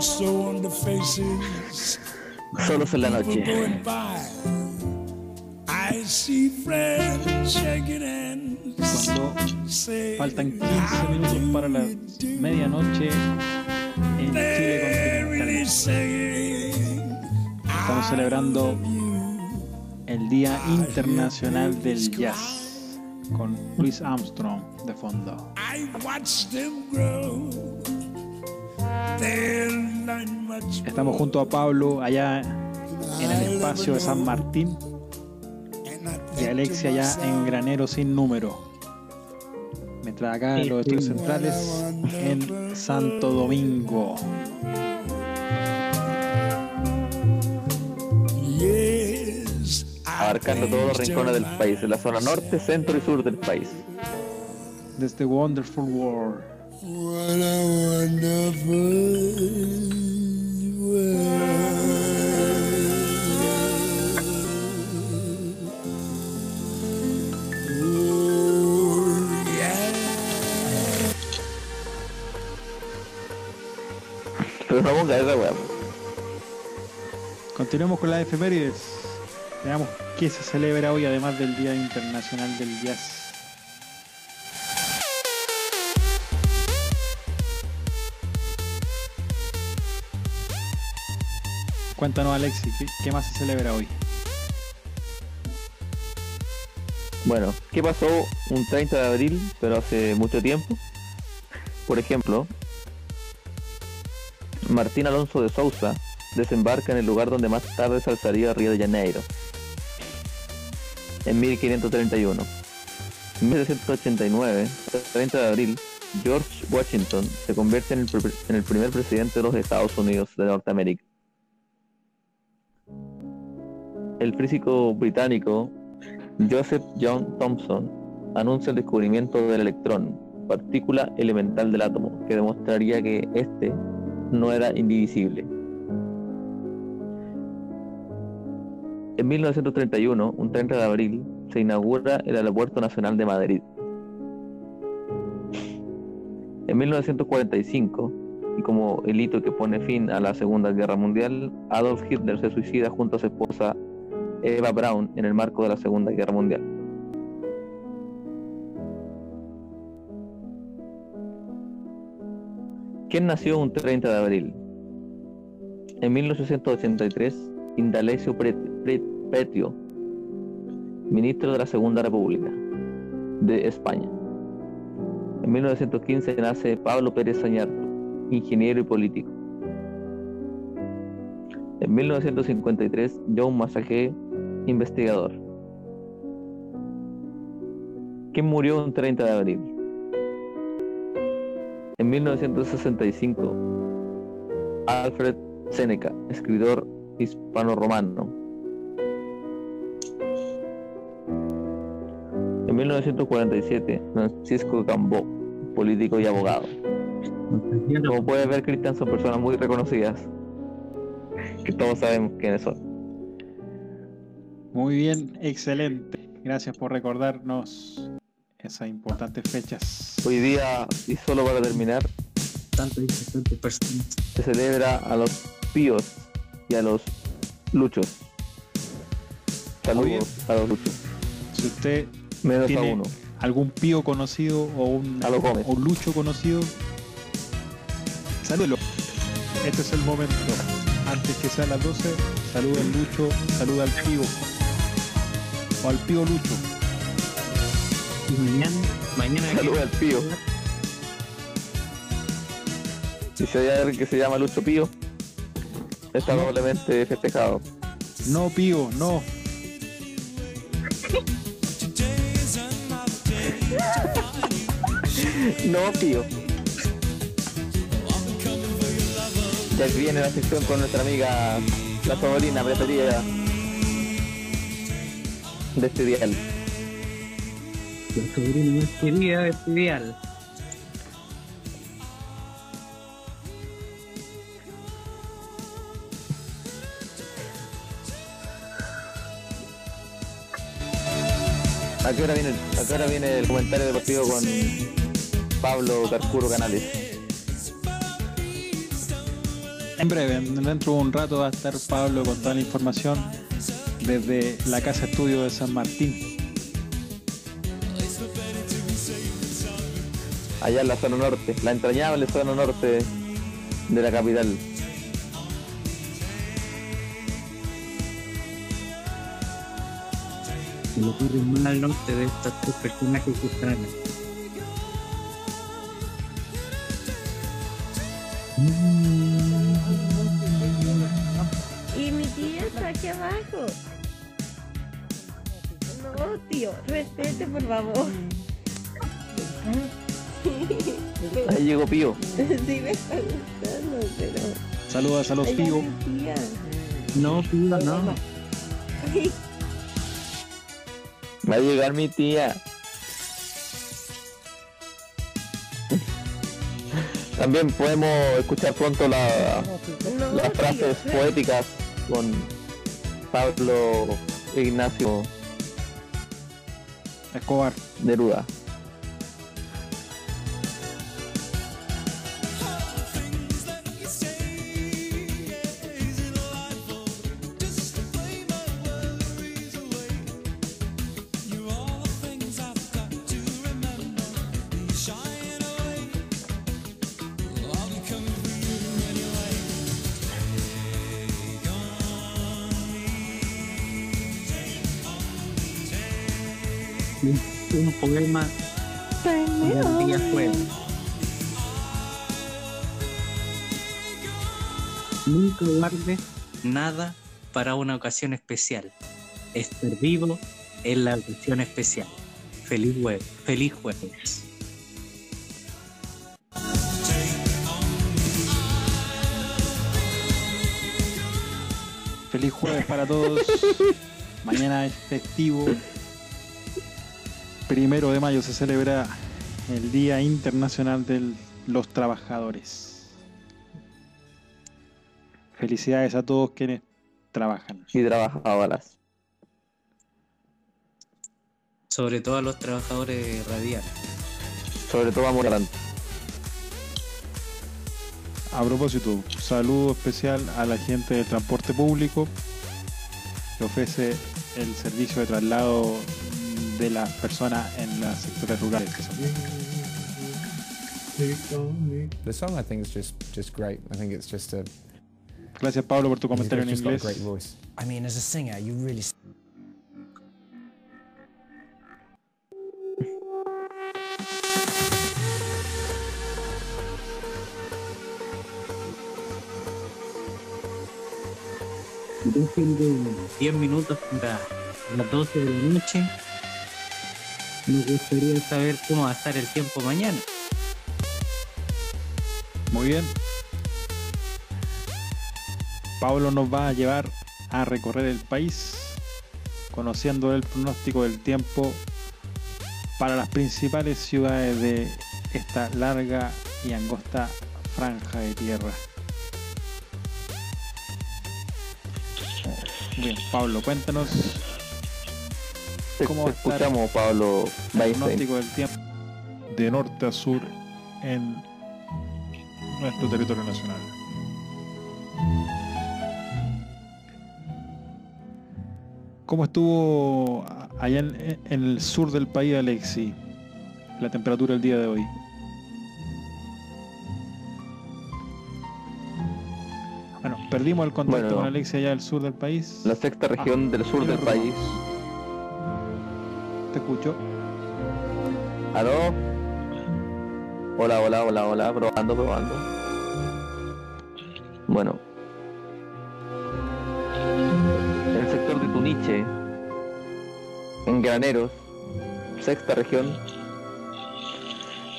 also on the faces. Solos en la noche. Cuando faltan 15 minutos para la medianoche en Chile continental. Estamos celebrando el Día Internacional del Jazz con Louis Armstrong de fondo. Estamos junto a Pablo allá en el espacio de San Martín y Alexia allá en Granero sin número. Mientras acá en los estudios centrales en Santo Domingo. Abarcando todos los rincones del país, en la zona norte, centro y sur del país. Desde Wonderful World. What a con las efemérides. Veamos qué se celebra hoy además del Día Internacional del Jazz. Cuéntanos Alexi, ¿qué, más se celebra hoy? Bueno, ¿qué pasó un 30 de abril, pero hace mucho tiempo? Por ejemplo, Martín Alonso de Sousa desembarca en el lugar donde más tarde se alzaría Río de Janeiro, en 1531. En 1789, 30 de abril, George Washington se convierte en el primer presidente de los Estados Unidos de Norteamérica. El físico británico Joseph John Thomson anuncia el descubrimiento del electrón, partícula elemental del átomo, que demostraría que éste no era indivisible. En 1931, un 30 de abril, se inaugura el Aeropuerto Nacional de Madrid. En 1945, y como el hito que pone fin a la Segunda Guerra Mundial, Adolf Hitler se suicida junto a su esposa Eva Braun en el marco de la Segunda Guerra Mundial. ¿Quién nació un 30 de abril? En 1883, Indalecio Petio, ministro de la Segunda República de España. En 1915 nace Pablo Pérez Sañarto, ingeniero y político. En 1953, John Massage, investigador. ¿Quién murió un 30 de abril? En 1965, Alfred Seneca, escritor hispano-romano. En 1947, Francisco Cambó, político y abogado. Como puedes ver, Cristian, son personas muy reconocidas, que todos sabemos quiénes son. Muy bien, excelente. Gracias por recordarnos esas importantes fechas. Hoy día, y solo para terminar, Tanto importantes personas. se celebra a los píos y a los luchos. Saludos a los luchos. Si usted Menos a tiene uno. algún pío conocido o un, A los Gómez. o un lucho conocido, salúdelo. Este es el momento. Antes que sean las 12, saluda al lucho, saluda al pío. O al pío lucho. Y mañana, mañana Saludos al pío. Si se hay alguien que se llama Lucho Pío, está probablemente festejado. No pío, no. No, Pío. Ya que viene la sección con nuestra amiga, la sobrina preferida de este dial. la sobrina más querida de ideal. ¿A qué hora viene, a qué hora viene el comentario deportivo con Pablo Carcuro Canales? En breve, dentro de un rato va a estar Pablo con toda la información desde la casa estudio de San Martín. Allá en la zona norte, la entrañable zona norte de la capital. Se le ocurre más al norte de estos tres personajes que están acá. Y mi tía está aquí abajo. Tío, respete, por favor. Ahí llegó Pío. Sí me está gustando, pero... Saludos a los tía. No, tío, no. Va a llegar mi tía. También podemos escuchar pronto la- No, las tío, frases poéticas con Pablo Ignacio Escobar. Neruda. Nada para una ocasión especial. Estar vivo es la ocasión especial. Feliz jueves. Feliz jueves. Feliz jueves para todos. Mañana es festivo. Primero de mayo se celebra el Día Internacional de los Trabajadores. Felicidades a todos quienes trabajan. Y trabajadoras. Sobre todo a los trabajadores radiales. Sobre todo amor adelante. A propósito, saludo especial a la gente del transporte público que ofrece el servicio de traslado de las personas en los sectores rurales. The song I think is just just great. I think it's just a Gracias Pablo por tu comentario en inglés. I mean, as a singer, you really Yo tengo 10 minutos para las 12 de la noche. Me gustaría saber cómo va a estar el tiempo mañana. Muy bien. Pablo nos va a llevar a recorrer el país conociendo el pronóstico del tiempo para las principales ciudades de esta larga y angosta franja de tierra. Bien, Pablo, cuéntanos ¿Cómo te va a estar escuchamos, Pablo el pronóstico del tiempo de norte a sur en nuestro territorio nacional. ¿Cómo estuvo allá en, en el sur del país, Alexi? La temperatura el día de hoy. Bueno, perdimos el contacto Bueno. con Alexi allá del sur del país. La sexta región del sur del país. Te escucho. ¿Aló? Hola, hola, hola, hola, probando, probando. Bueno. En Graneros, sexta región,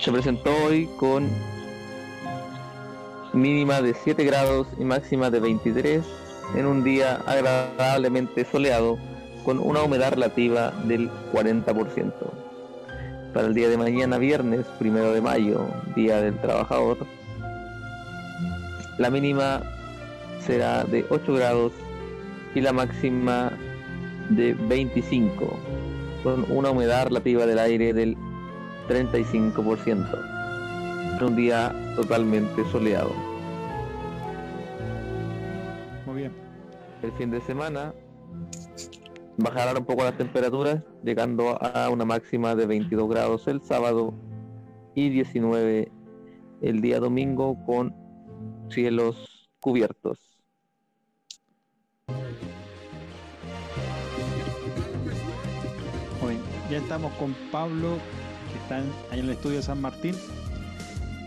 se presentó hoy con mínima de 7 grados y máxima de 23 en un día agradablemente soleado con una humedad relativa del 40%. Para el día de mañana, viernes, primero de mayo, Día del Trabajador, la mínima será de 8 grados y la máxima de 25, con una humedad relativa del aire del 35%. Un día totalmente soleado. El fin de semana bajarán un poco las temperaturas, llegando a una máxima de 22 grados el sábado y 19 el día domingo con cielos cubiertos. Ya estamos con Pablo, que está en- el estudio de San Martín,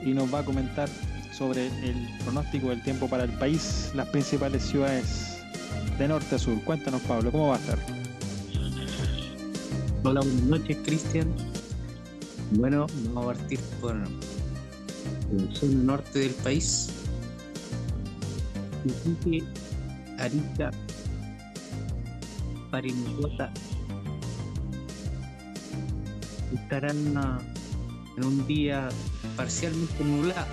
y nos va a comentar sobre el pronóstico del tiempo para el país, las principales ciudades de norte a sur. Cuéntanos, Pablo, ¿cómo va a estar? Hola, buenas noches, Cristian. Bueno, vamos a partir por la zona norte del país. Arica, Parinacota. Estarán ah, en un día parcialmente nublado,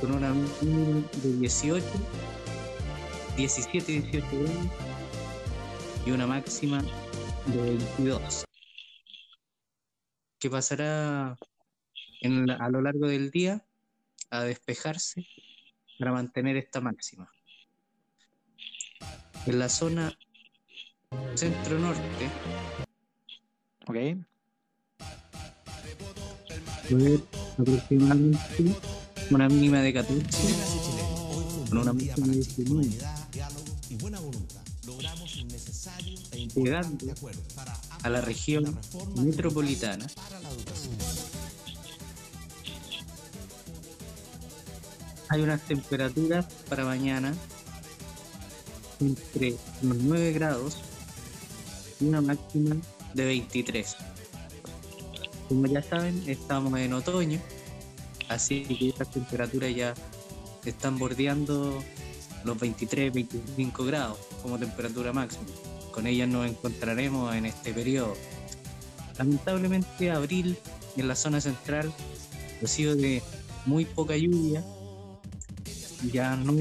con una mínima de 18, 17, 18 grados y una máxima de 22. Que pasará en la- a lo largo del día a despejarse para mantener esta máxima. En la zona centro-norte ¿Ok? haber aproximadamente una mínima de 14 con una máxima de 19. Llegando a la región metropolitana hay unas temperaturas para mañana entre los 9 grados y una máxima de 23. Como ya saben, estamos en otoño, así que estas temperaturas ya están bordeando los 23, 25 grados como temperatura máxima. Con ellas nos encontraremos en este periodo. Lamentablemente abril en la zona central ha sido de muy poca lluvia, ya no,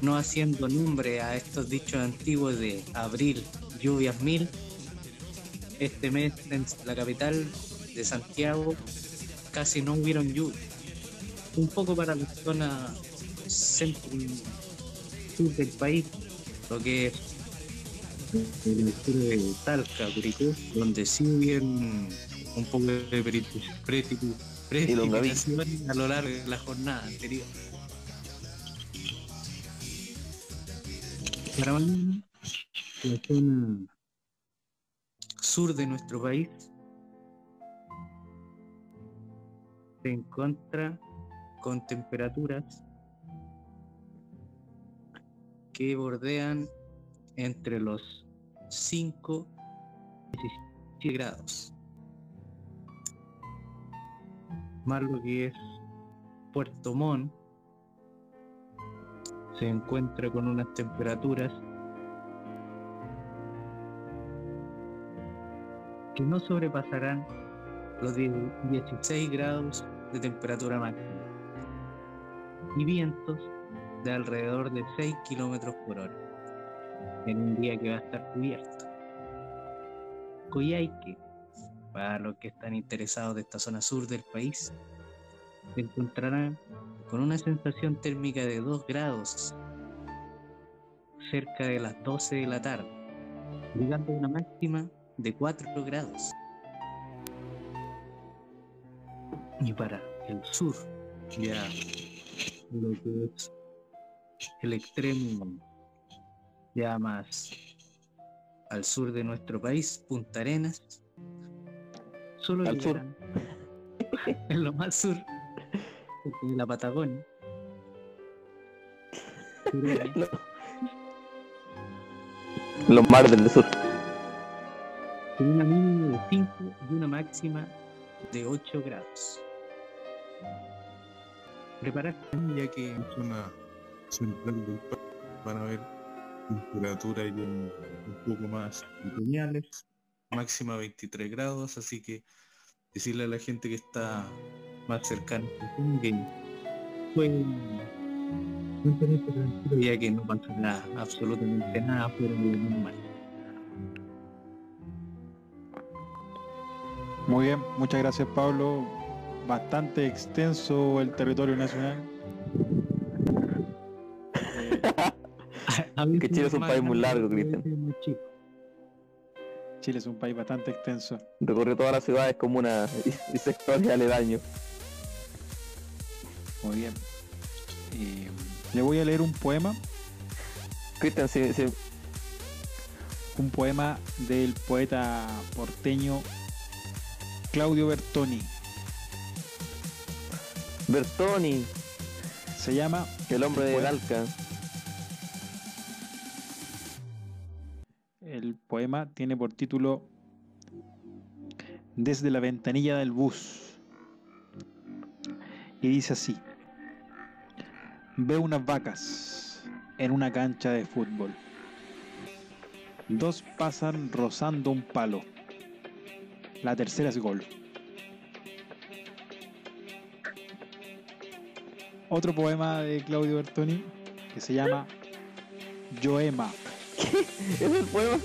no haciendo nombre a estos dichos antiguos de abril, lluvias mil. Este mes en la capital de Santiago casi no hubieron lluvias. Un poco para la zona centro sur del país, lo que es el de Talca, Curicó, donde sí hubieron un poco de precipitaciones a lo largo de la jornada anterior. Para mañana, la zona sur de nuestro país se encuentra con temperaturas que bordean entre los 5 y 17 grados. Más lo que es Puerto Montt se encuentra con unas temperaturas que no sobrepasarán los 10 16 grados de temperatura máxima y vientos de alrededor de 6 kilómetros por hora en un día que va a estar cubierto. Coyhaique, para los que están interesados de esta zona sur del país, se encontrarán con una sensación térmica de 2 grados cerca de las 12 de la tarde, llegando a una máxima de 4 grados. Y para el sur, ya lo que es el extremo ya más al sur de nuestro país, Punta Arenas, solo Al sur. en lo más sur de la Patagonia. Pero Los mares del sur. Con una mínima de 5 y una máxima de 8 grados. Preparar ya que en zona central del país van a haber temperaturas ya un poco más otoñales, máxima 23 grados, así que decirle a la gente que está más cercana que pueden mantenerse tranquilo ya que no pasará absolutamente nada fuera de lo normal. Muy bien, muchas gracias Pablo. Bastante extenso el territorio nacional. Que Chile es un país muy largo, Cristian. Chile es un país bastante extenso. Recorrió todas las ciudades, comunas y, y sectores aledaños. Muy bien. Eh, le voy a leer un poema, Cristian, si, si- un poema del poeta porteño Claudio Bertoni. Bertoni, Se llama el hombre de. Dalca. El poema tiene por título Desde la ventanilla del bus. Y dice así. Veo unas vacas en una cancha de fútbol. Dos pasan rozando un palo. La tercera es gol. Otro poema de Claudio Bertoni que se llama Yoema. ¿Es el poema?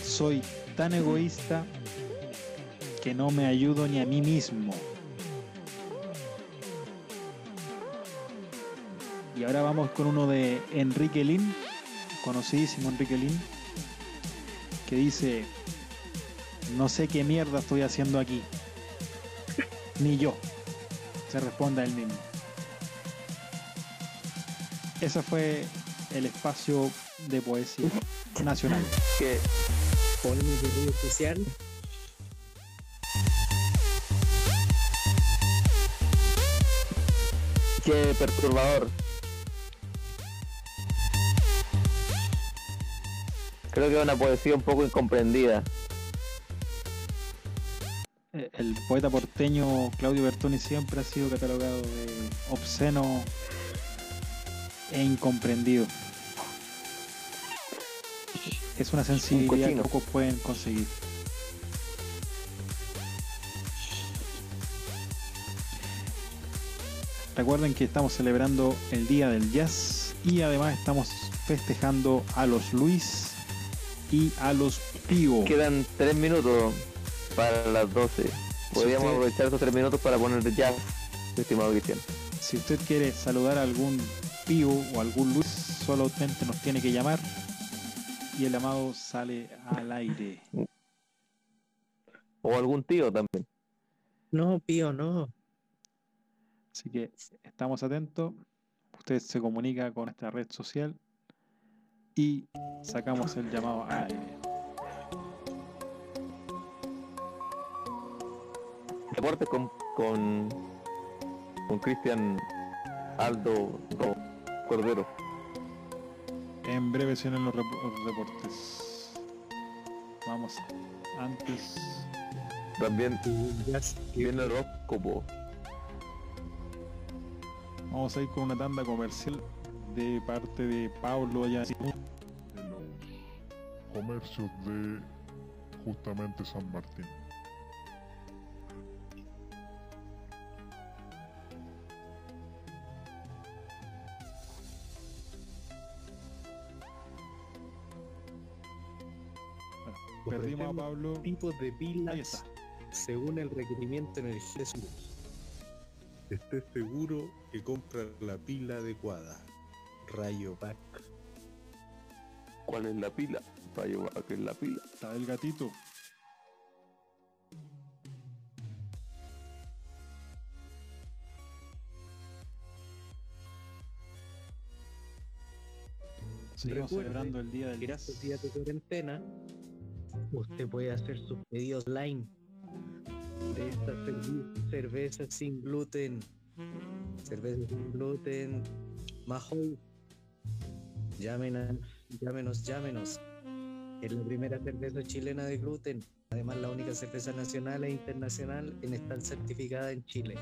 Soy tan egoísta que no me ayudo ni a mí mismo. Y ahora vamos con uno de Enrique Lin, conocidísimo Enrique Lin, que dice, no sé qué mierda estoy haciendo aquí. Ni yo. Se responde a él mismo. Ese fue el espacio de poesía nacional. Que Poema de ruido especial. Qué perturbador. Creo que es una poesía un poco incomprendida. Poeta porteño Claudio Bertoni siempre ha sido catalogado de obsceno e incomprendido. Es una sensibilidad que pocos pueden conseguir. Recuerden que estamos celebrando el Día del Jazz y además estamos festejando a los Luis y a los Pío. Quedan tres minutos para las 12. Podríamos usted- aprovechar esos tres minutos para poner jazz, estimado Cristian. Si usted quiere saludar a algún Pío o algún Luis, solamente nos tiene que llamar y el llamado sale al aire. O algún tío también. No, pío, no. Así que estamos atentos. Usted se comunica con esta red social y sacamos el llamado al aire. Deportes con con con Cristian Aldo Ro- Cordero. En breve se los rep- los reportes. Vamos antes. También viene el horóscopo. Vamos a ir con una tanda comercial de parte de Pablo allá. de los comercios de justamente San Martín. Perdimos a Pablo. Tipos de pilas según el requerimiento de energía de su luz. Esté seguro que compra la pila adecuada. Rayo Pack. ¿Cuál es la pila? Rayo que es la pila. Está el gatito. Seguimos Recuerde celebrando el día del estos días de cuarentena, usted puede hacer sus pedidos online de estas cerve- cervezas sin gluten. Cervezas sin gluten. Mahoy. Llámenos, llámenos, llámenos. Es la primera cerveza chilena de gluten. Además, la única cerveza nacional e internacional en estar certificada en Chile.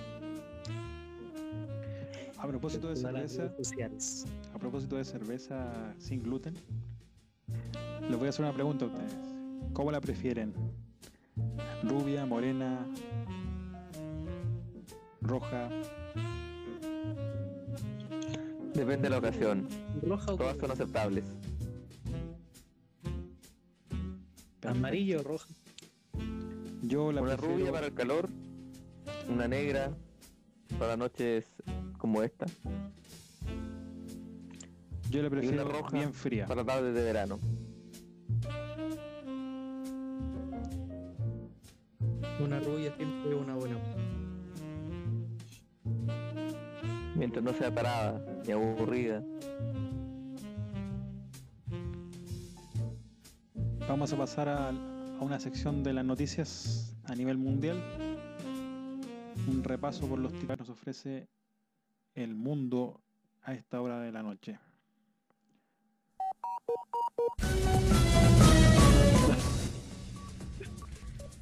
A propósito de cerveza, a propósito de cerveza sin gluten, les voy a hacer una pregunta a ustedes. ¿Cómo la prefieren? ¿Rubia, morena, roja? Depende de la ocasión. Roja o Todas son aceptables. amarillo o roja. Yo la Una prefiero- rubia para el calor, una negra para noches como esta, Yo y una prefiero roja bien fría. para tardes de verano. Mientras no sea parada ni aburrida. Vamos a pasar a, a una sección de las noticias a nivel mundial. Un repaso por los titulares que nos ofrece el mundo a esta hora de la noche.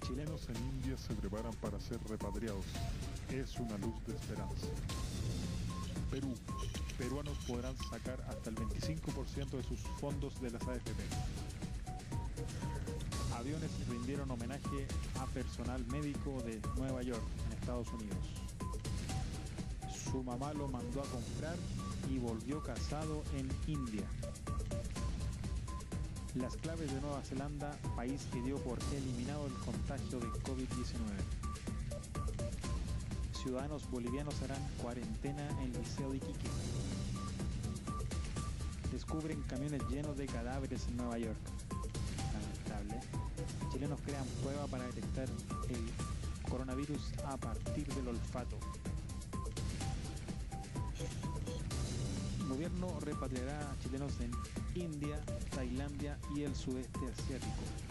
Chilenos en India se preparan para ser repatriados. Es una luz de esperanza. Perú. Peruanos podrán sacar hasta el 25% de sus fondos de las AFP. Aviones rindieron homenaje a personal médico de Nueva York, en Estados Unidos. Su mamá lo mandó a comprar y volvió casado en India. Las claves de Nueva Zelanda, país que dio por eliminado el contagio de COVID-19. Ciudadanos bolivianos harán cuarentena en el Liceo de Iquique. Descubren camiones llenos de cadáveres en Nueva York. Lamentable. Chilenos crean prueba para detectar el coronavirus a partir del olfato. gobierno repatriará a chilenos en India, Tailandia y el sudeste asiático.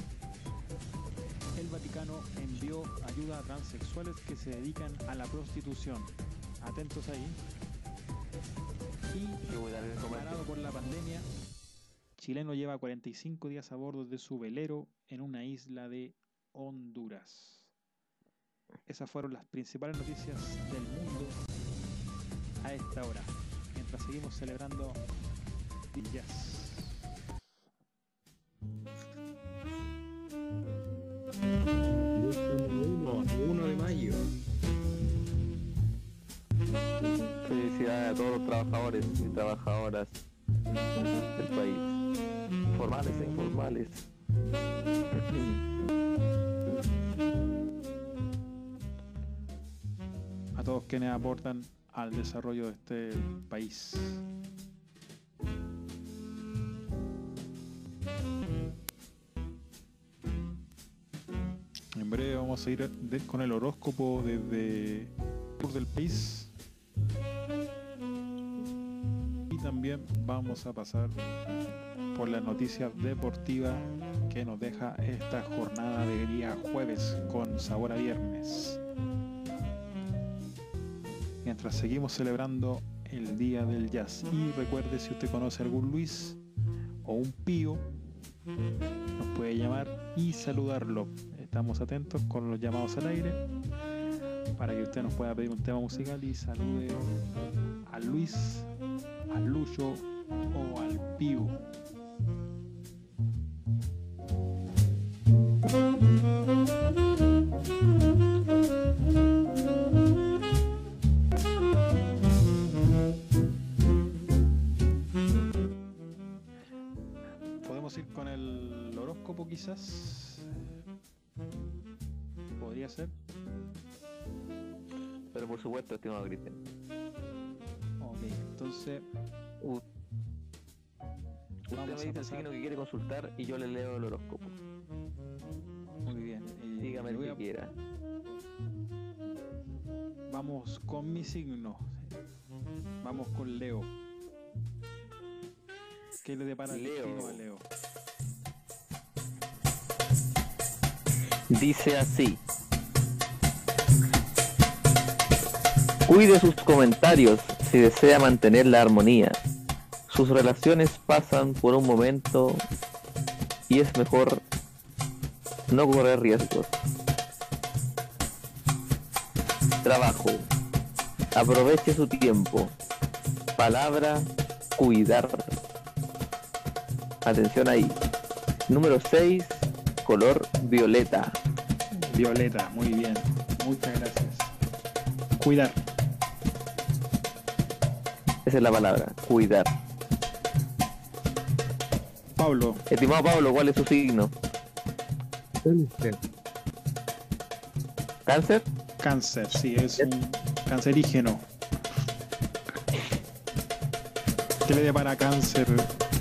El Vaticano envió ayuda a transexuales que se dedican a la prostitución. Atentos ahí. Y parado por la pandemia, chileno lleva 45 días a bordo de su velero en una isla de Honduras. Esas fueron las principales noticias del mundo a esta hora mientras seguimos celebrando el jazz. Uno de mayo. Felicidades a todos los trabajadores y trabajadoras del país, formales e informales. A todos quienes aportan al desarrollo de este país. Breve vamos a ir con el horóscopo desde sur del país. Y también vamos a pasar por las noticias deportivas que nos deja esta jornada de día jueves con sabor a viernes mientras seguimos celebrando el Día del Jazz. Y recuerde, si usted conoce algún Luis o un Pío, nos puede llamar y saludarlo. Estamos atentos con los llamados al aire para que usted nos pueda pedir un tema musical y salude a Luis, al Lucho o al Pío. Podemos ir con el horóscopo quizás. Podría ser. Pero por supuesto, estimado Cristian. Ok, entonces U- Usted me dice el signo que quiere consultar y yo le leo el horóscopo. muy bien. eh, Dígame el voy que a- quiera. Vamos con mi signo. Vamos con Leo. ¿Qué le depara el a Leo? Dice así. Cuide sus comentarios si desea mantener la armonía. Sus relaciones pasan por un momento y es mejor no correr riesgos. Trabajo. Aproveche su tiempo. Palabra, cuidar. Atención ahí. Número 6, color violeta. Violeta, muy bien. Muchas gracias. Cuidar. Esa es la palabra, cuidar. Pablo, Estimado Pablo, ¿cuál es su signo? ¿Cáncer? cáncer, sí, es un cancerígeno. ¿Qué le depara cáncer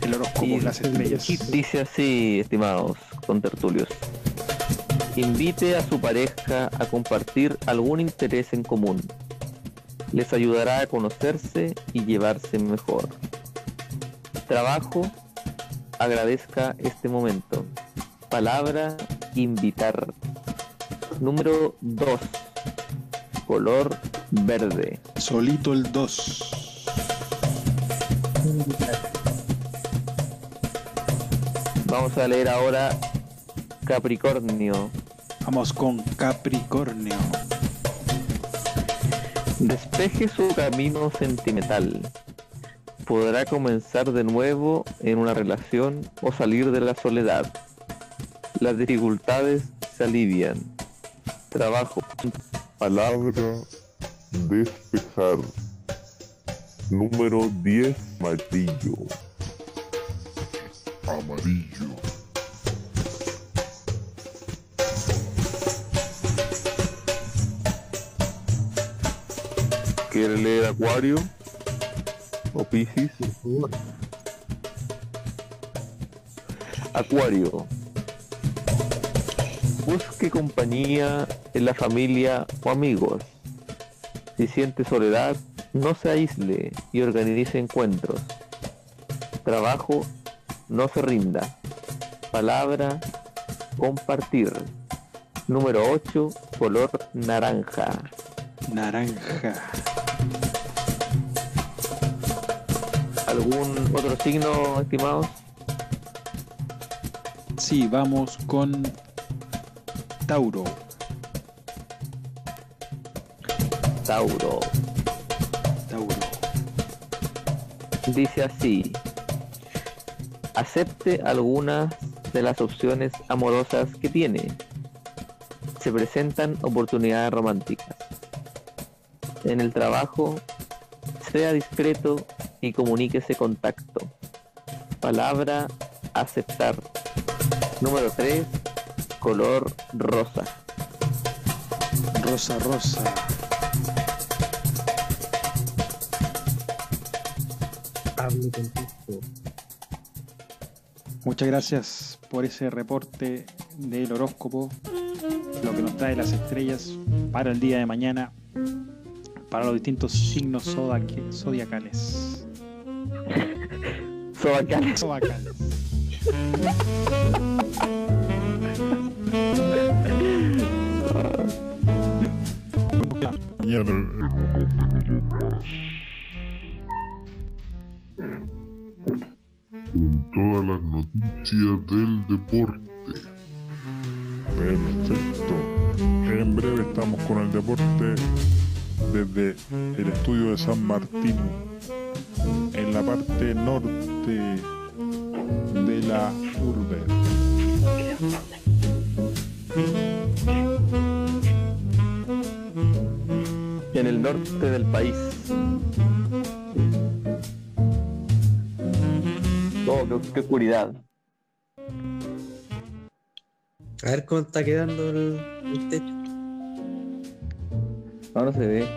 el horóscopo, Y las estrellas? Dice así, estimados contertulios. Invite a su pareja a compartir algún interés en común. Les ayudará a conocerse y llevarse mejor. Trabajo, agradezca este momento. Palabra, invitar. Número 2. Color verde. Solito el 2. Vamos a leer ahora Capricornio. Vamos con Capricornio. Despeje su camino sentimental. Podrá comenzar de nuevo en una relación o salir de la soledad. Las dificultades se alivian. Trabajo. Palabra despejar. Número 10, amarillo. Amarillo. ¿Quiere leer Acuario? ¿O Piscis? Acuario. Busque compañía en la familia o amigos. Si siente soledad, no se aísle y organice encuentros. Trabajo, no se rinda. Palabra, compartir. Número 8, color naranja. Naranja. ¿Algún otro signo, estimados? Sí, vamos con Tauro. Tauro. Tauro. Dice así. Acepte algunas de las opciones amorosas que tiene. Se presentan oportunidades románticas. En el trabajo, sea discreto y comuníquese con tacto. Palabra, aceptar. Número 3, color rosa. Rosa, rosa. Hable con gusto. Muchas gracias por ese reporte del horóscopo, lo que nos trae las estrellas para el día de mañana, para los distintos signos zodiacales. Sobacales. Zodiacales. Mañana con todas las noticias del deporte. Perfecto. En breve estamos con el deporte desde el estudio de San Martín, en la parte norte de la urbe. En el norte del país. Oh, qué, qué oscuridad. A ver cómo está quedando el, el techo. Ahora se ve.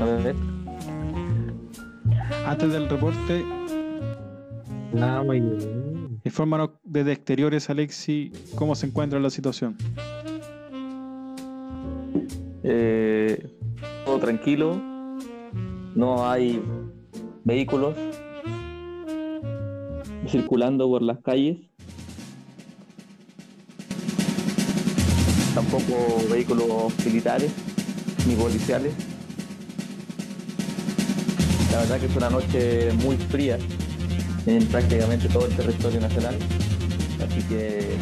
A ver. Antes del reporte, Ah, muy bien. infórmanos desde exteriores, Alexi, cómo se encuentra la situación. Eh, todo tranquilo. No hay vehículos circulando por las calles. Tampoco vehículos militares ni policiales. La verdad que es una noche muy fría en prácticamente todo el territorio nacional. Así que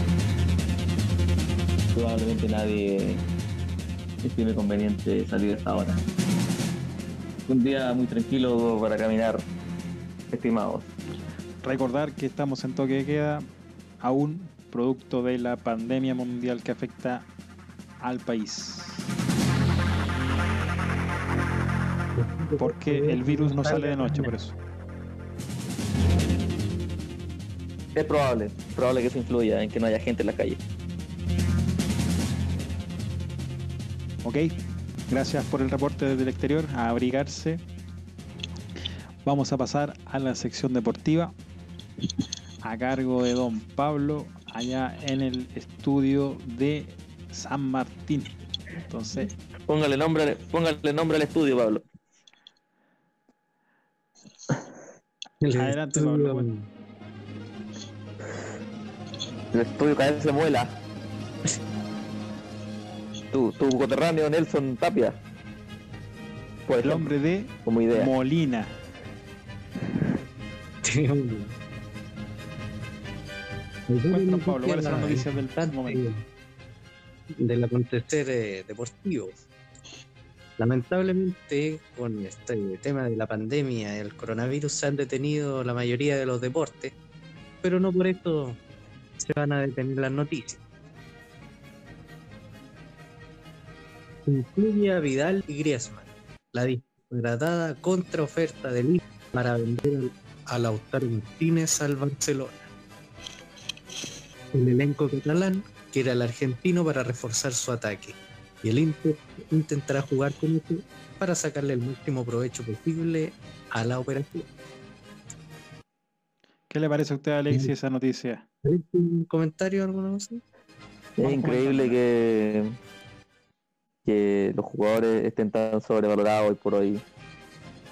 probablemente nadie estime conveniente salir a esta hora. Un día muy tranquilo para caminar, estimados. Recordar que estamos en toque de queda, aún producto de la pandemia mundial que afecta al país. Porque el virus no sale de noche, por eso. Es probable, probable que eso influya en que no haya gente en la calle. Ok, gracias por el reporte desde el exterior, a abrigarse. Vamos a pasar a la sección deportiva a cargo de don Pablo allá en el estudio de San Martín. Entonces, Póngale nombre, póngale nombre al estudio, Pablo. adelante Pablo. bueno. El estudio cada vez se muela. Tu, tu coterráneo Nelson Tapia. Por el hombre de como idea. Molina. Cuéntanos, Pablo, ¿cuáles son las noticias del momento? del acontecer eh, deportivo. Lamentablemente, con este tema de la pandemia y el coronavirus, se han detenido la mayoría de los deportes, pero no por esto se van a detener las noticias. Incluye a Vidal y Griezmann, la disparatada contraoferta del Inter para vender a Lautaro Martínez al Barcelona. El elenco catalán quiere al argentino para reforzar su ataque y el Inter intentará jugar con este para sacarle el máximo provecho posible a la operación. ¿Qué le parece a usted, Alexis, esa noticia? ¿Un comentario alguna cosa? Es increíble que, que los jugadores estén tan sobrevalorados hoy por hoy.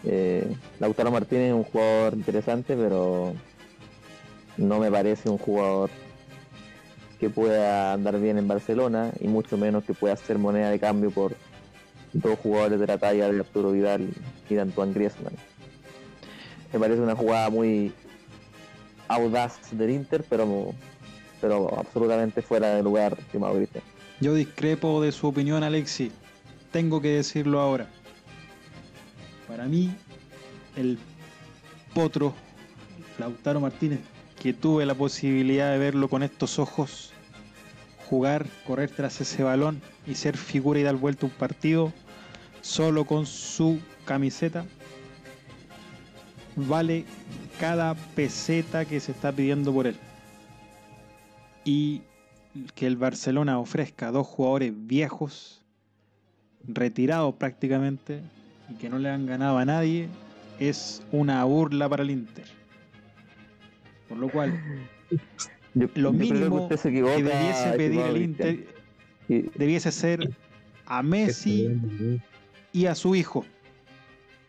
Eh, Lautaro Martínez es un jugador interesante, pero no me parece un jugador que pueda andar bien en Barcelona y mucho menos que pueda ser moneda de cambio por dos jugadores de la talla de Arturo Vidal y de Antoine Griezmann. Me parece una jugada muy audaz del Inter, pero pero absolutamente fuera de lugar, estimado Cristian. Yo discrepo de su opinión, Alexis. Tengo que decirlo ahora. Para mí, el potro Lautaro Martínez, que tuve la posibilidad de verlo con estos ojos, jugar, correr tras ese balón y ser figura y dar vuelta un partido solo con su camiseta, vale cada peseta que se está pidiendo por él. Y que el Barcelona ofrezca dos jugadores viejos, retirados prácticamente, y que no le han ganado a nadie, es una burla para el Inter. Por lo cual, Yo- lo que mínimo que debiese pedir el. Inter debiese ser a Messi y a su hijo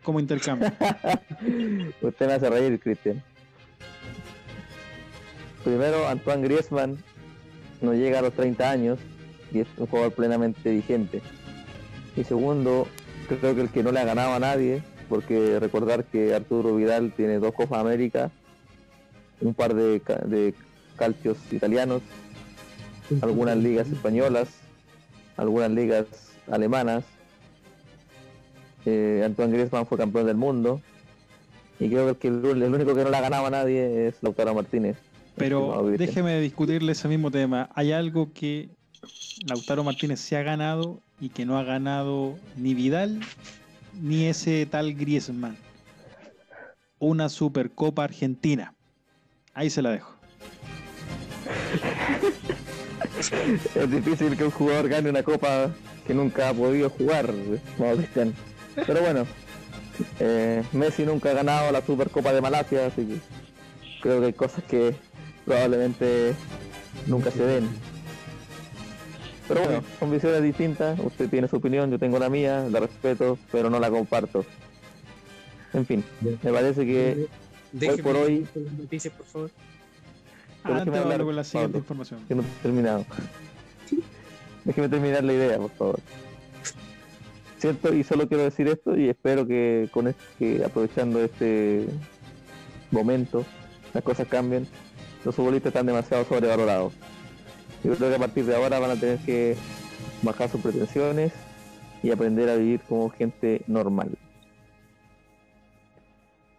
como intercambio. Usted me hace reír, Cristian. Primero, Antoine Griezmann no llega a los 30 años y es un jugador plenamente vigente. Y segundo, creo que el que no le ha ganado a nadie, porque recordar que Arturo Vidal tiene dos Copas América, un par de, de calcios italianos, algunas ligas españolas, algunas ligas alemanas. Eh, Antoine Griezmann fue campeón del mundo. Y creo que el, el único que no le ha ganado a nadie es Lautaro Martínez. Pero déjeme discutirle ese mismo tema. Hay algo que Lautaro Martínez se ha ganado y que no ha ganado ni Vidal ni ese tal Griezmann. Una Supercopa Argentina. Ahí se la dejo. es difícil que un jugador gane una copa que nunca ha podido jugar, Cristian. Pero bueno, eh, Messi nunca ha ganado la Supercopa de Malasia, así que creo que hay cosas que probablemente nunca se den. Pero bueno, son visiones distintas, usted tiene su opinión, yo tengo la mía, la respeto, pero no la comparto. En fin, me parece que hoy por hoy noticias, por favor. Pero Antes déjeme de hablar, hablar con la siguiente Pablo, información. que no he terminado. Déjeme terminar la idea, por favor. Cierto, y solo quiero decir esto y espero que con este, que aprovechando este momento las cosas cambien. Los futbolistas están demasiado sobrevalorados. Yo creo que a partir de ahora van a tener que bajar sus pretensiones y aprender a vivir como gente normal.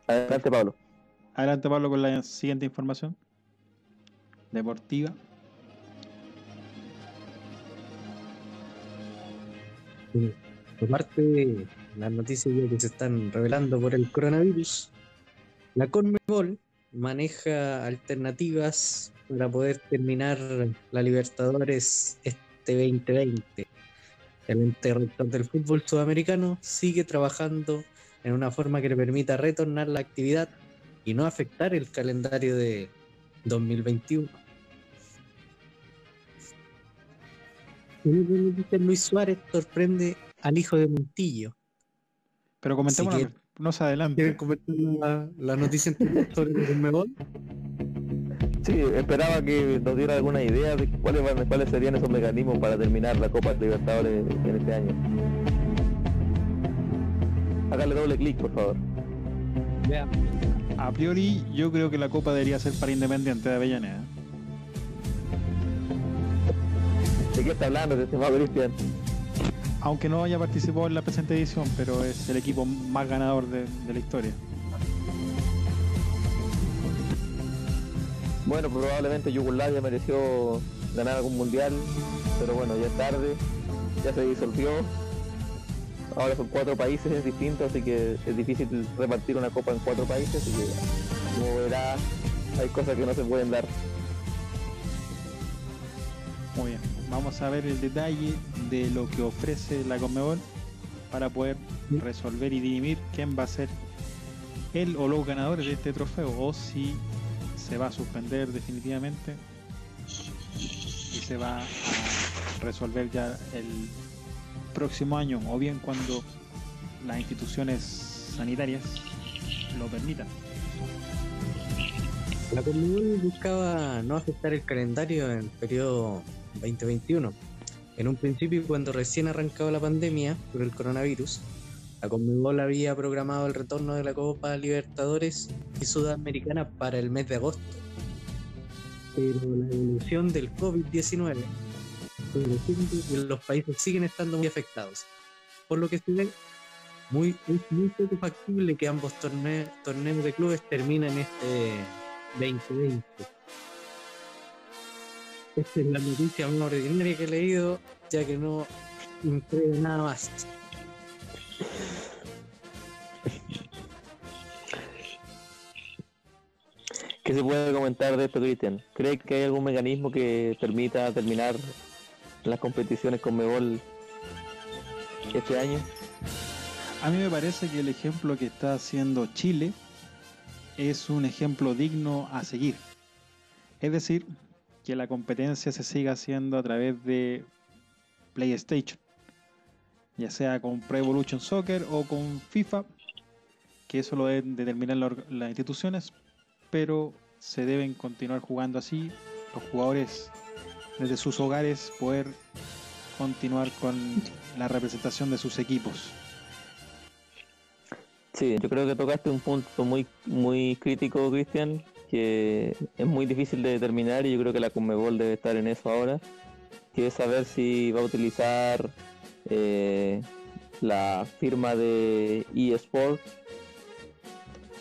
Adelante, Pablo. Adelante, Pablo, con la siguiente información. Deportiva. Aparte las noticias que se están revelando por el coronavirus, la Conmebol maneja alternativas para poder terminar la Libertadores este 2020. El ente del fútbol sudamericano sigue trabajando en una forma que le permita retornar la actividad y no afectar el calendario de 2021. En otra noticia, Luis Suárez sorprende al hijo de Montillo. Pero comentemos Así una- no se adelante. ¿Quieren comentar la, la noticia anterior sobre el Conmebol? Sí, esperaba que nos diera alguna idea de cuáles, van- cuáles serían esos mecanismos para terminar la Copa Libertadores en este año. Hágale doble clic, por favor. A priori, yo creo que la copa debería ser para Independiente de Avellaneda. ¿De qué está hablando, estimado Cristian? Aunque no haya participado en la presente edición, pero es el equipo más ganador de, de la historia. Bueno, probablemente Yugoslavia mereció ganar algún mundial, pero bueno, ya es tarde, ya se disolvió. Ahora son cuatro países distintos, así que es difícil repartir una copa en cuatro países, así que como verá, hay cosas que no se pueden dar. Muy bien, vamos a ver el detalle de lo que ofrece la Conmebol para poder resolver y dirimir quién va a ser el o los ganadores de este trofeo o si se va a suspender definitivamente y se va a resolver ya el próximo año o bien cuando las instituciones sanitarias lo permitan. La Conmebol buscaba no afectar el calendario en el periodo 2021. En un principio, cuando recién arrancaba la pandemia por el coronavirus, la Conmebol había programado el retorno de la Copa Libertadores y Sudamericana para el mes de agosto. Pero la evolución del COVID-19 fue creciendo y los países siguen estando muy afectados. Por lo que se ve muy, es muy poco factible que ambos torne- torneos de clubes terminen este 2020. Esta es la noticia más ordinaria que he leído, ya que no entrega nada más. ¿Qué se puede comentar de esto, Cristian? ¿Cree que hay algún mecanismo que permita terminar las competiciones con Mebol este año? A mí me parece que el ejemplo que está haciendo Chile es un ejemplo digno a seguir. Es decir, que la competencia se siga haciendo a través de PlayStation, ya sea con Pro Evolution Soccer o con FIFA, que eso lo deben determinar las instituciones, pero se deben continuar jugando así, los jugadores desde sus hogares poder continuar con la representación de sus equipos. Sí, yo creo que tocaste un punto muy muy crítico, Cristian, que es muy difícil de determinar y yo creo que la Conmebol debe estar en eso ahora, que es saber si va a utilizar eh, la firma de eSport,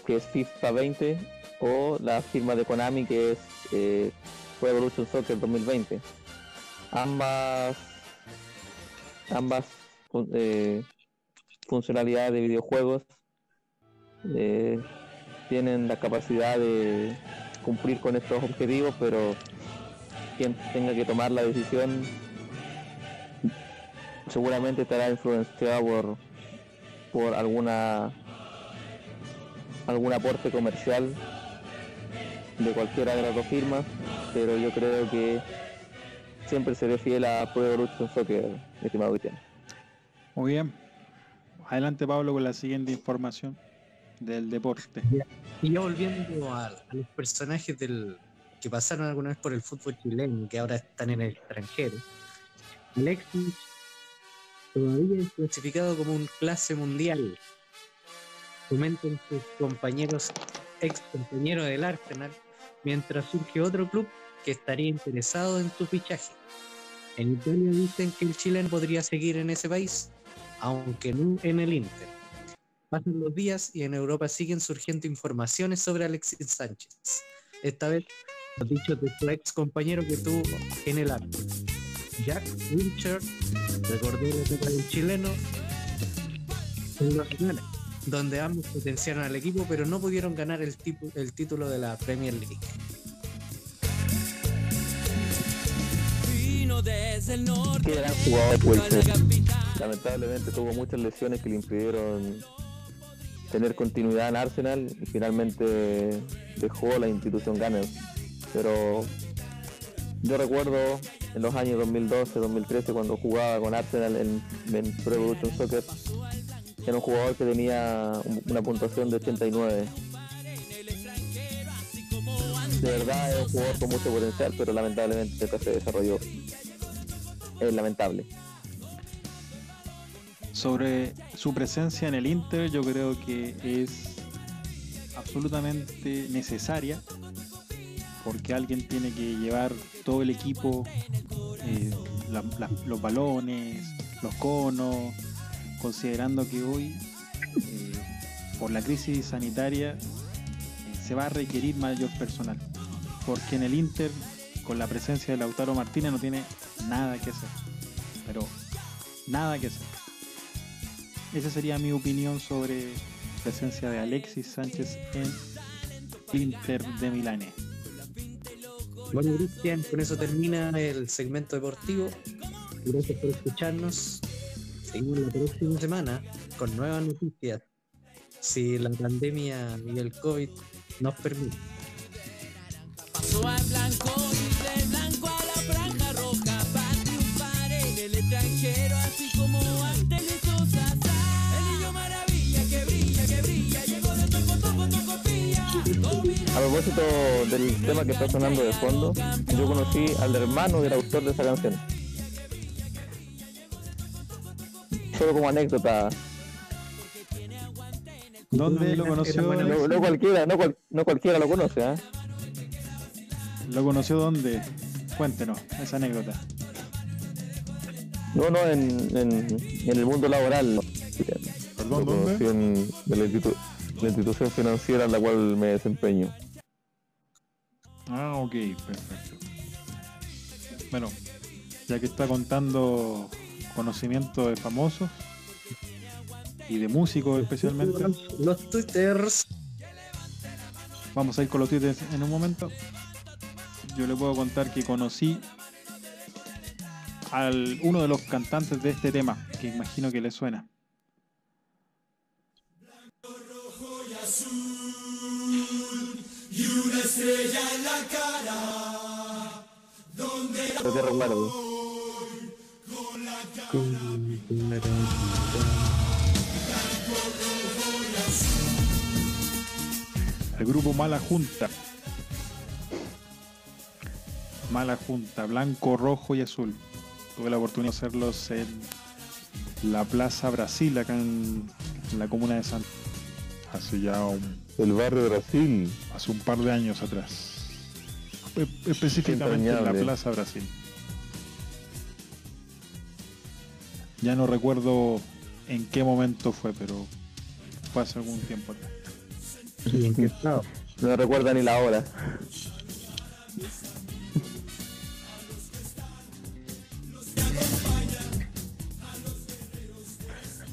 que es FIFA 20, o la firma de Konami, que es eh, Pro Evolution Soccer 2020. Ambas ambas eh, funcionalidades de videojuegos eh, tienen la capacidad de cumplir con estos objetivos, pero quien tenga que tomar la decisión seguramente estará influenciado por, por alguna algún aporte comercial de cualquiera de las dos firmas, pero yo creo que siempre seré fiel a Pro Evolution Soccer, estimado Cristian. Muy bien. Adelante Pablo con la siguiente información del deporte. Y ya volviendo a, a los personajes del que pasaron alguna vez por el fútbol chileno y que ahora están en el extranjero. Alexis todavía es clasificado como un clase mundial. Comentan sus compañeros, ex compañeros del Arsenal, mientras surge otro club que estaría interesado en su fichaje. En Italia dicen que el chileno podría seguir en ese país, aunque no en el Inter. Pasan los días y en Europa siguen surgiendo informaciones sobre Alexis Sánchez. Esta vez los dichos de su ex compañero que tuvo en el arco. Jack Wilshere recordó del chileno en los finales, donde ambos potenciaron al equipo pero no pudieron ganar el, tipo- el título de la Premier League. Qué gran jugador. Lamentablemente tuvo muchas lesiones que le impidieron tener continuidad en Arsenal y finalmente dejó la institución Gunners. Pero yo recuerdo en los años 2012, 2013 cuando jugaba con Arsenal en, en Pro Evolution Soccer, era un jugador que tenía un- una puntuación de 89. De verdad es un jugador con mucho potencial, pero lamentablemente nunca se desarrolló. Es lamentable. Sobre su presencia en el Inter, yo creo que es absolutamente necesaria porque alguien tiene que llevar todo el equipo, eh, los balones, los conos, considerando que hoy, eh, por la crisis sanitaria, se va a requerir mayor personal, porque en el Inter, con la presencia de Lautaro Martínez, no tiene nada que hacer, pero nada que hacer. Esa sería mi opinión sobre la presencia de Alexis Sánchez en Inter de Milane. Bueno, Cristian, con eso termina el segmento deportivo. Gracias por escucharnos. Seguimos la próxima semana con nuevas noticias. Si la pandemia y el COVID nos permiten. Pasó al blanco propósito del tema que está sonando de fondo, yo conocí al hermano del autor de esa canción. Solo como anécdota. ¿Dónde lo conoció? No, no cualquiera, no, cual- no cualquiera lo conoce, ¿ah? ¿Lo conoció dónde? Cuéntenos esa anécdota. No, no, en, en, en el mundo laboral. ¿Perdón, Lo conocí en, en la, institu- la institución financiera en la cual me desempeño. Ah, ok, perfecto. Bueno, ya que está contando conocimiento de famosos y de músicos especialmente, Los twitters. vamos a ir con los twitters en un momento. Yo le puedo contar que conocí al uno de los cantantes de este tema, que imagino que le suena. Y una estrella en la cara. Donde Pero te recuerdo. El grupo Mala Junta. Mala Junta, blanco, rojo y azul. Tuve la oportunidad de hacerlos en la Plaza Brasil, acá en, en la comuna de San. Hace ya un, El barrio Brasil. hace un par de años atrás. Específicamente en la. Plaza Brasil. Ya no recuerdo en qué momento fue, pero fue hace algún tiempo atrás. ¿Y en qué estado? No recuerda ni la hora.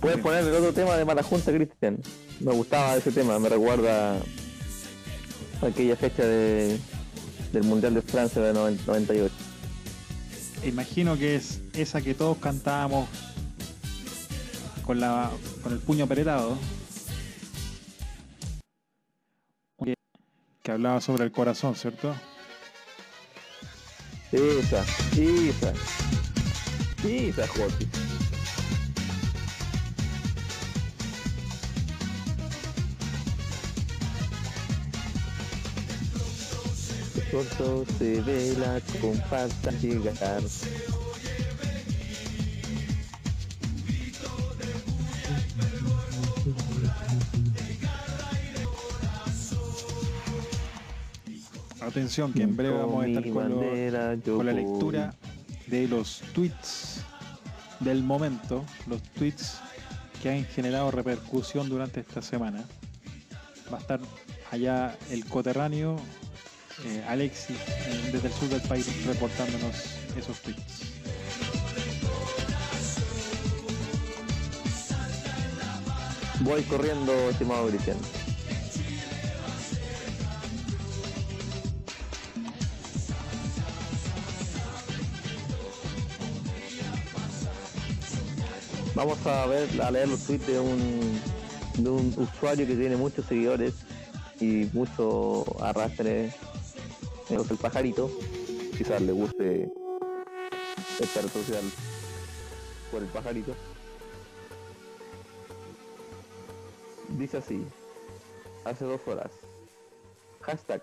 Puedes poner el otro tema de Mala Junta, Cristian. Me gustaba ese tema, me recuerda a aquella fecha de, del Mundial de Francia de 90 98. Imagino que es esa que todos cantábamos con la con el puño apretado. Que, que hablaba sobre el corazón, ¿cierto? Esa, esa. Esa, Jorge. Pronto se ve la comparsa llegar. Atención, que en breve vamos a estar con, bandera con la lectura de los tweets del momento, los tweets que han generado repercusión durante esta semana. Va a estar allá el coterráneo eh, Alexis eh, desde el sur del país reportándonos esos tweets. Voy corriendo, estimado Cristian. Vamos a ver, a leer los tweets de un de un usuario que tiene muchos seguidores y mucho arrastre del pajarito. Quizás le guste esta red social por el pajarito. Dice así, hace dos horas. Hashtag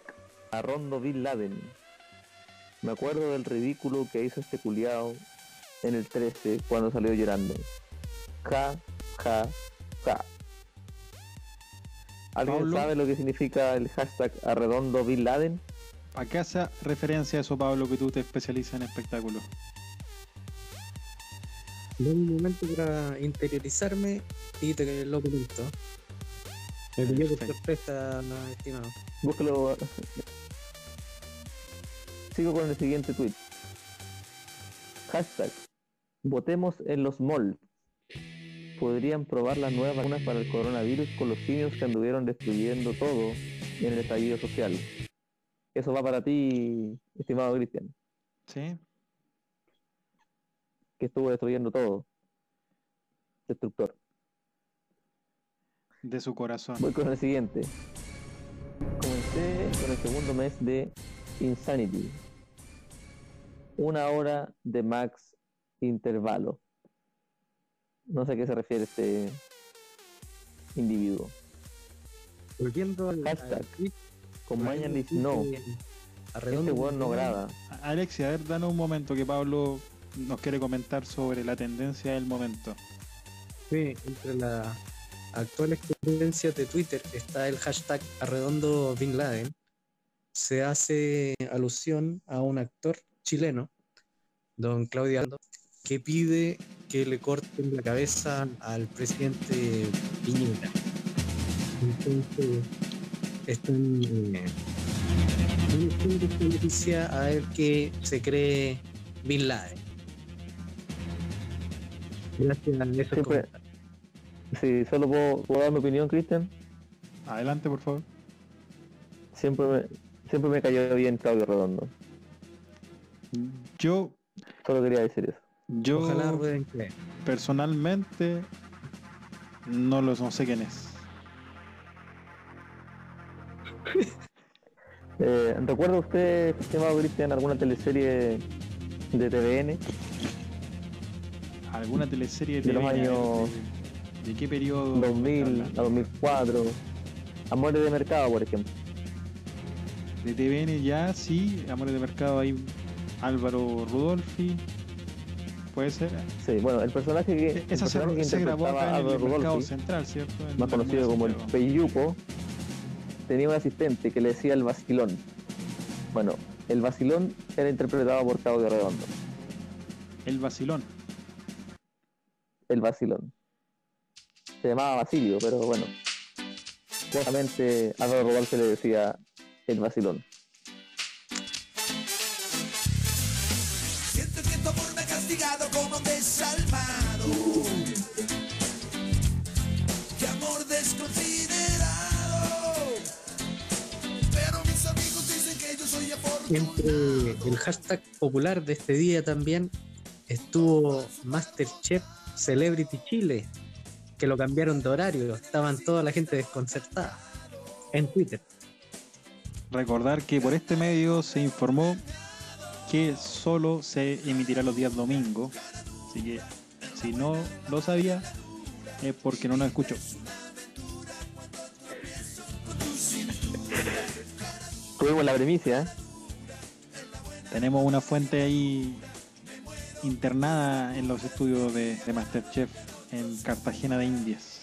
Arrondo Bin Laden. Me acuerdo del ridículo que hizo este culiao en el 13 cuando salió llorando. Ja, ja, ja. ¿Alguien Pablo. sabe lo que significa el hashtag Arredondo Bin Laden? ¿A qué hace referencia a eso, Pablo, que tú te especializas en espectáculos? Dame un momento para interiorizarme y te lo comento. Me pilló por sorpresa, estimado. Búscalo. Sigo con el siguiente tweet. Hashtag. Votemos en los malls. Podrían probar las nuevas vacunas para el coronavirus con los simios que anduvieron destruyendo todo en el estallido social. Eso va para ti, estimado Cristian, Sí. que estuvo destruyendo todo. Destructor. De su corazón. Voy con el siguiente. Comencé con el segundo mes de Insanity. Una hora de max intervalo. No sé a qué se refiere este individuo. Volviendo al, Hashtag. al Con Mañalich no. Este Arredondo weón no Bin Laden. graba. A- Alexia, a ver, danos un momento que Pablo nos quiere comentar sobre la tendencia del momento. Sí, entre las actuales tendencias de Twitter está el hashtag Arredondo Bin Laden. Se hace alusión a un actor chileno, don Claudio Aldo, que pide que le corten la cabeza al presidente Piñera. Entonces, están eh, noticia a él que se cree Bin Laden. Gracias a sí, solo puedo, puedo dar mi opinión, Cristian. Adelante, por favor. Siempre me, siempre me cayó bien Claudio Redondo. Yo, Solo quería decir eso. yo Ojalá personalmente no lo no sé quién es. Eh, ¿Recuerda usted, estimado Cristian, alguna teleserie de TVN? ¿Alguna teleserie de, De los años ¿De, qué periodo? 2000 a 2004. Amores de Mercado, por ejemplo. De TVN ya, sí, Amores de Mercado hay Álvaro Rudolfi. Puede ser. Sí, bueno, el personaje que, el Esa se, personaje que se grabó acá en el Mercado Central, ¿cierto? En más conocido como el. Peyupo, tenía un asistente que le decía el vacilón. Bueno, el vacilón era interpretado por Claudio Redondo. El vacilón. El vacilón. Se llamaba Basilio, pero bueno. Justamente Álvaro Rodolfo le decía el vacilón. Siento que tu amor me ha castigado como desalmado. Entre el hashtag popular de este día también estuvo Masterchef Celebrity Chile, que lo cambiaron de horario. Estaban toda la gente desconcertada en Twitter. Recordar que por este medio se informó que solo se emitirá los días domingos. Así que si no lo sabía, es porque no nos escuchó. Tuvimos la premicia, ¿eh? Tenemos una fuente ahí internada en los estudios de, de Masterchef en Cartagena de Indias.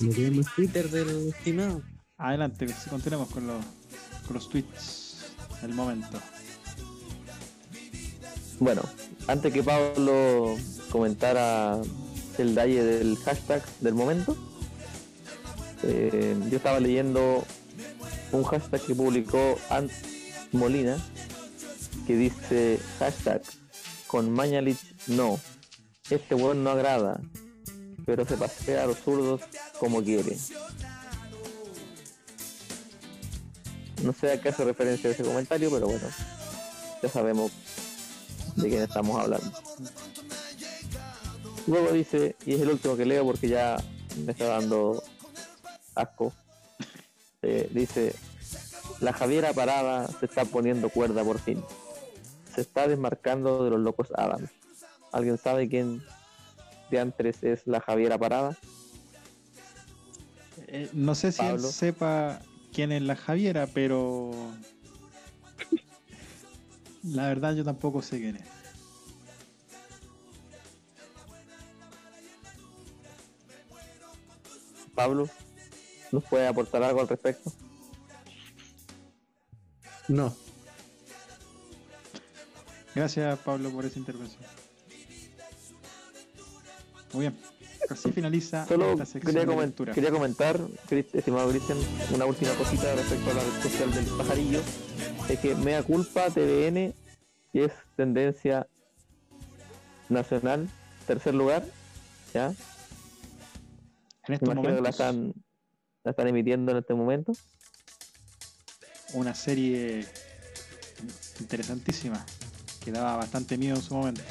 Lo que Twitter del estimado. Adelante, continuemos con los, con los tweets del momento. Bueno, antes que Pablo comentara el detalle del hashtag del momento, eh, yo estaba leyendo un hashtag que publicó Ant Molina que dice hashtag con Mañalich no, este weón no agrada, pero se pasea a los zurdos como quiere. No sé a qué hace referencia ese comentario, pero bueno, ya sabemos de quién estamos hablando. Luego dice, y es el último que leo porque ya me está dando asco, eh, dice, la Javiera Parada se está poniendo cuerda por fin. Se está desmarcando de los locos Adams. ¿Alguien sabe quién de antes es la Javiera Parada? Eh, no sé si él sepa quién es la Javiera, pero la verdad yo tampoco sé quién es. Pablo, ¿nos puede aportar algo al respecto? No. Gracias Pablo por esa intervención. Muy bien. Así finaliza Solo esta sección quería, de quería comentar, estimado Cristian, una última cosita respecto a la red social del pajarillo. Es que mea culpa TVN, es tendencia nacional, tercer lugar, ¿ya? En estos que la momentos, están, la están emitiendo en este momento. una serie interesantísima que daba bastante miedo en su momento.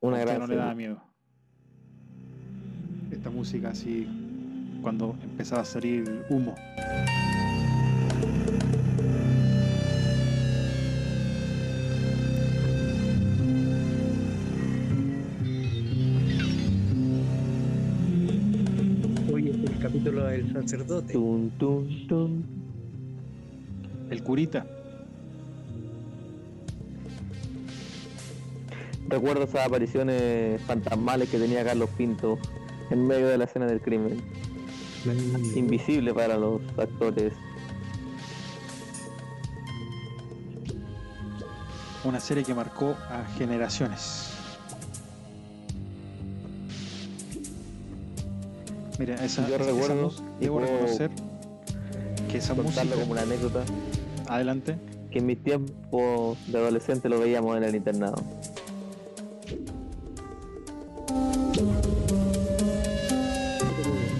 Una ¿A usted gran no le daba miedo. Esta música así cuando empezaba a salir humo. Sacerdote. Tun, tun, tun. El curita. Recuerdo esas apariciones fantasmales que tenía Carlos Pinto en medio de la escena del crimen. Invisible para los actores. Una serie que marcó a generaciones. Mira, esa, Yo esa recuerdo, mus- y debo puedo reconocer que esa música. Como una anécdota. Adelante. Que en mis tiempos de adolescente lo veíamos en el internado.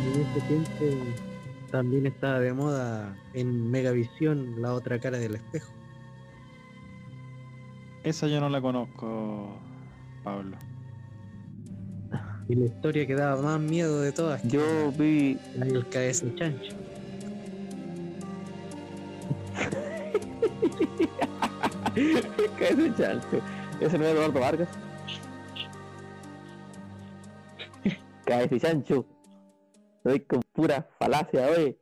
En ese tiempo también estaba de moda en Megavisión la otra cara del espejo. Esa yo no la conozco, Pablo. Y la historia que daba más miedo de todas. que Yo vi. La del cabeza de chancho. ¿Qué es ese chancho? ¿Ese no es Eduardo Vargas? Cabeza y chancho. Estoy con pura falacia, oye.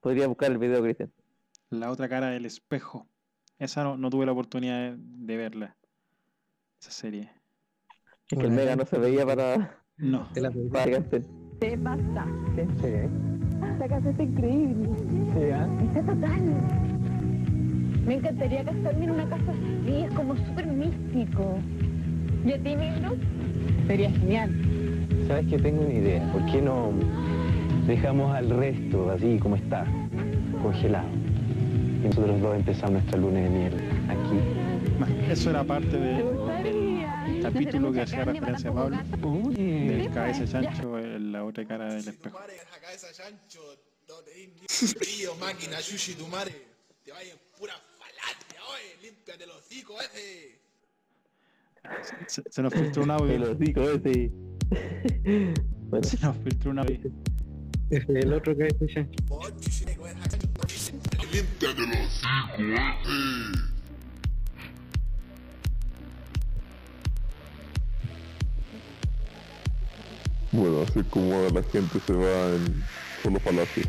Podría buscar el video, Cristian. La otra cara del espejo. Esa no, no tuve la oportunidad de, de verla. Esa serie. Es que el Mega no se veía para. No. Te la para. Te pasaste. Sí. Esta casa está increíble. Está total. Me encantaría casarme en una casa así, es como súper místico. ¿Y a ti, negro? Sería genial. ¿Sabes que tengo una idea? ¿Por qué no dejamos al resto así como está, congelado? Y nosotros dos empezamos nuestra luna de miel aquí. Eso era parte ¿Te del gustaría? Capítulo que hacía referencia a Pablo. Del cabeza de chancho en la otra cara del espejo. Brillo, máquina, sushi, tu madre. Te vayas en pura falacia, oye. Límpiate los hocico ese. Se, se nos filtró un audio. El hocico ese. Bueno, Se nos filtró un audio. Es el otro cabeza de chancho. Límpiate los hocico ese. Bueno, así como la gente se va en solo palacio.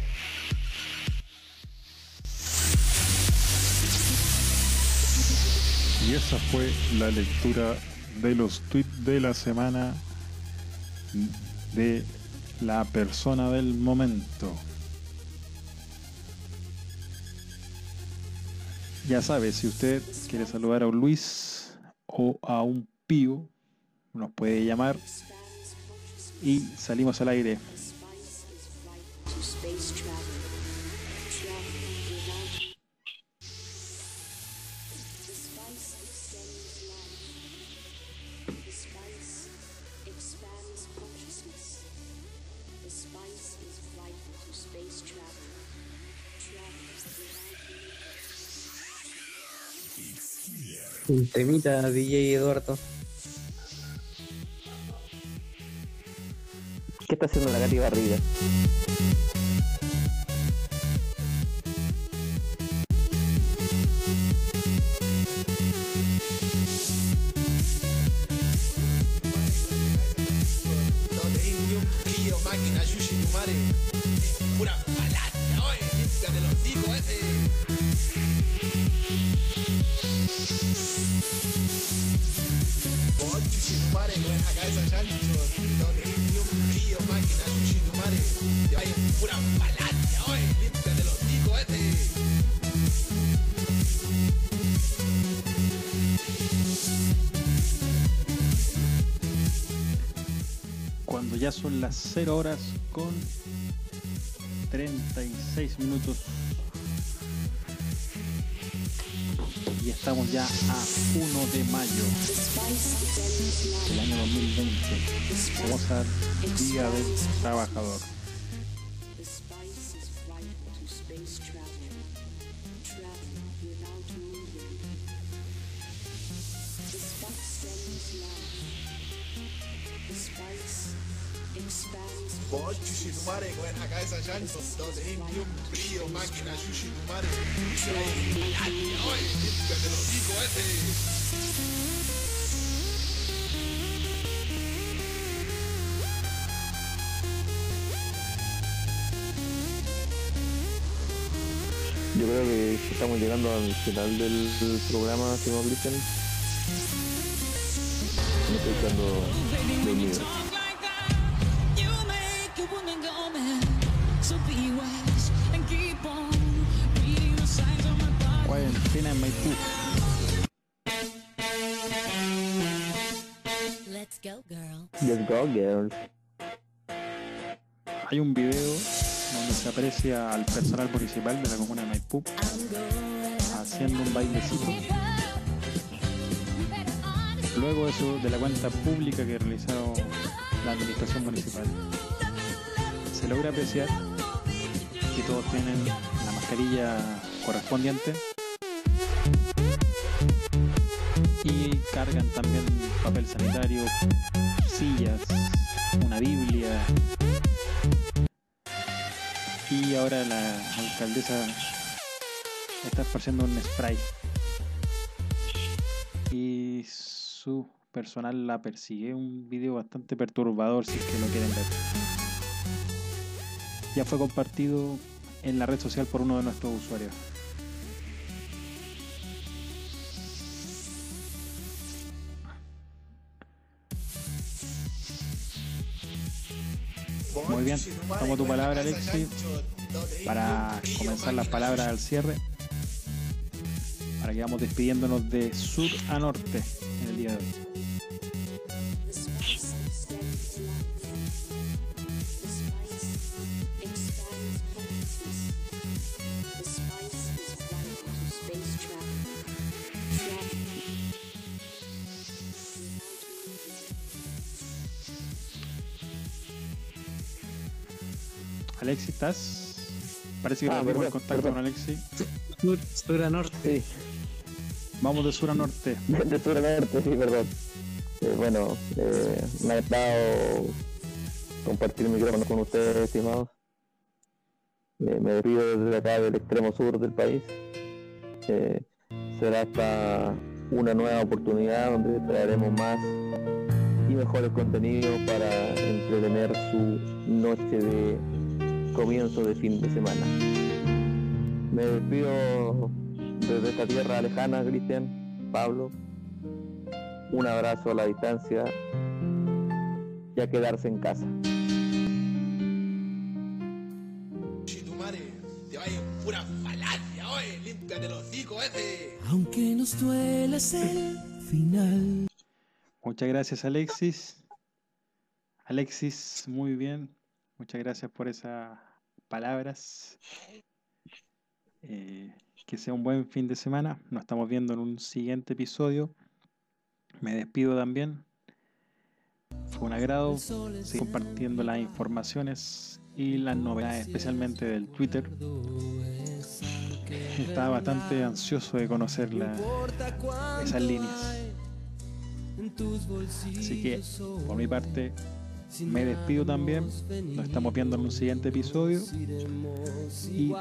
Y esa fue la lectura de los tweets de la semana de la persona del momento. Ya sabe, si usted quiere saludar a un Luis o a un Pío, nos puede llamar y salimos al aire. to space travel. Está haciendo la Gati Barriga? 0 horas con 36 minutos. Y estamos ya a 1 de mayo del año 2020. Vamos a Día del Trabajador. Yo creo que estamos llegando al final del, programa, señor Cristian. Me estoy. Cuarentena en Maipú. Let's go, girl. Let's go, girls. Hay un video donde se aprecia al personal municipal de la comuna de Maipú haciendo un bailecito. Luego eso de la cuenta pública que realizaron la administración municipal. Se logra apreciar que todos tienen la mascarilla correspondiente cargan también papel sanitario, sillas, una Biblia, y ahora la alcaldesa está esparciendo un spray. Y su personal la persigue. Un video bastante perturbador si es que lo quieren ver. Ya fue compartido en la red social por uno de nuestros usuarios Muy bien, tomo tu palabra Alexis para comenzar las palabras al cierre. Para que vamos despidiéndonos de sur a norte en el día de hoy. Alexis, ¿estás? Parece que Ah, perdimos el contacto perdón. con Alexis. Sur, sur a norte. Sí, Vamos de sur a norte. de sur a norte, sí, perdón. Eh, bueno, eh, me ha gustado compartir el micrófono con ustedes, estimados. Eh, me despido desde acá del extremo sur del país. Eh, será hasta una nueva oportunidad donde traeremos más y mejores contenidos para entretener su noche de comienzo de fin de semana. Me despido desde esta tierra lejana, Cristian, Pablo. Un abrazo a la distancia y a quedarse en casa. Pura falacia, oye, límpiate los ese. Aunque nos duela el final. Muchas gracias Alexis. Alexis, muy bien. Muchas gracias por esas palabras. Eh, que sea un buen fin de semana. Nos estamos viendo en un siguiente episodio. Me despido también. fue un agrado compartiendo las informaciones y las novedades, especialmente del Twitter. Estaba bastante ansioso de conocer esas líneas. Así que, por mi parte, me despido también. Nos estamos viendo en un siguiente episodio. Y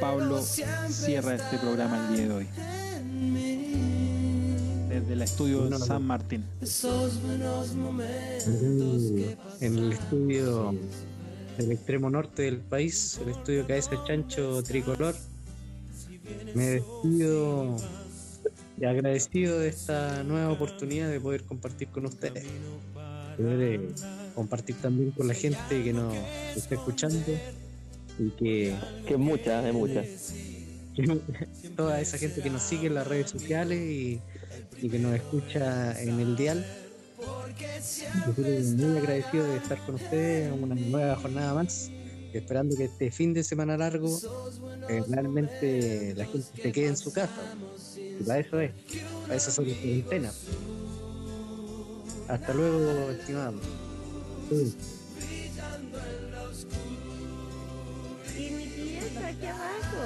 Pablo cierra este programa el día de hoy. Desde el estudio San Martín. en el estudio del extremo norte del país, el estudio Cabeza Chancho Tricolor. Me despido y agradecido de esta nueva oportunidad de poder compartir con ustedes. Poder eh, compartir también con la gente que nos está escuchando y que, Que es mucha, es mucha. que toda esa gente que nos sigue en las redes sociales y, y que nos escucha en el dial. Yo estoy muy agradecido de estar con ustedes en una nueva jornada más, esperando que este fin de semana largo eh, realmente la gente se quede en su casa. Y para eso es, para eso son las cuarentenas. Hasta luego, estimados. Sí. Y mi tía está aquí abajo.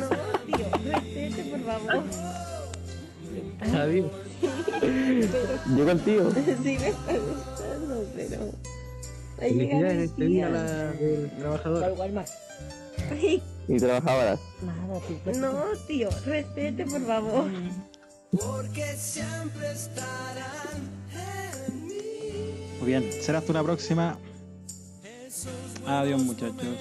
No, tío, respete, por favor. Adiós. El tío. Sí, me está gustando, pero. Ahí llega mi este tía. la del trabajador. Ay, Y trabajadoras. nada, tío. No, tío, respete, por favor. Muy bien, será hasta una próxima. Adiós muchachos.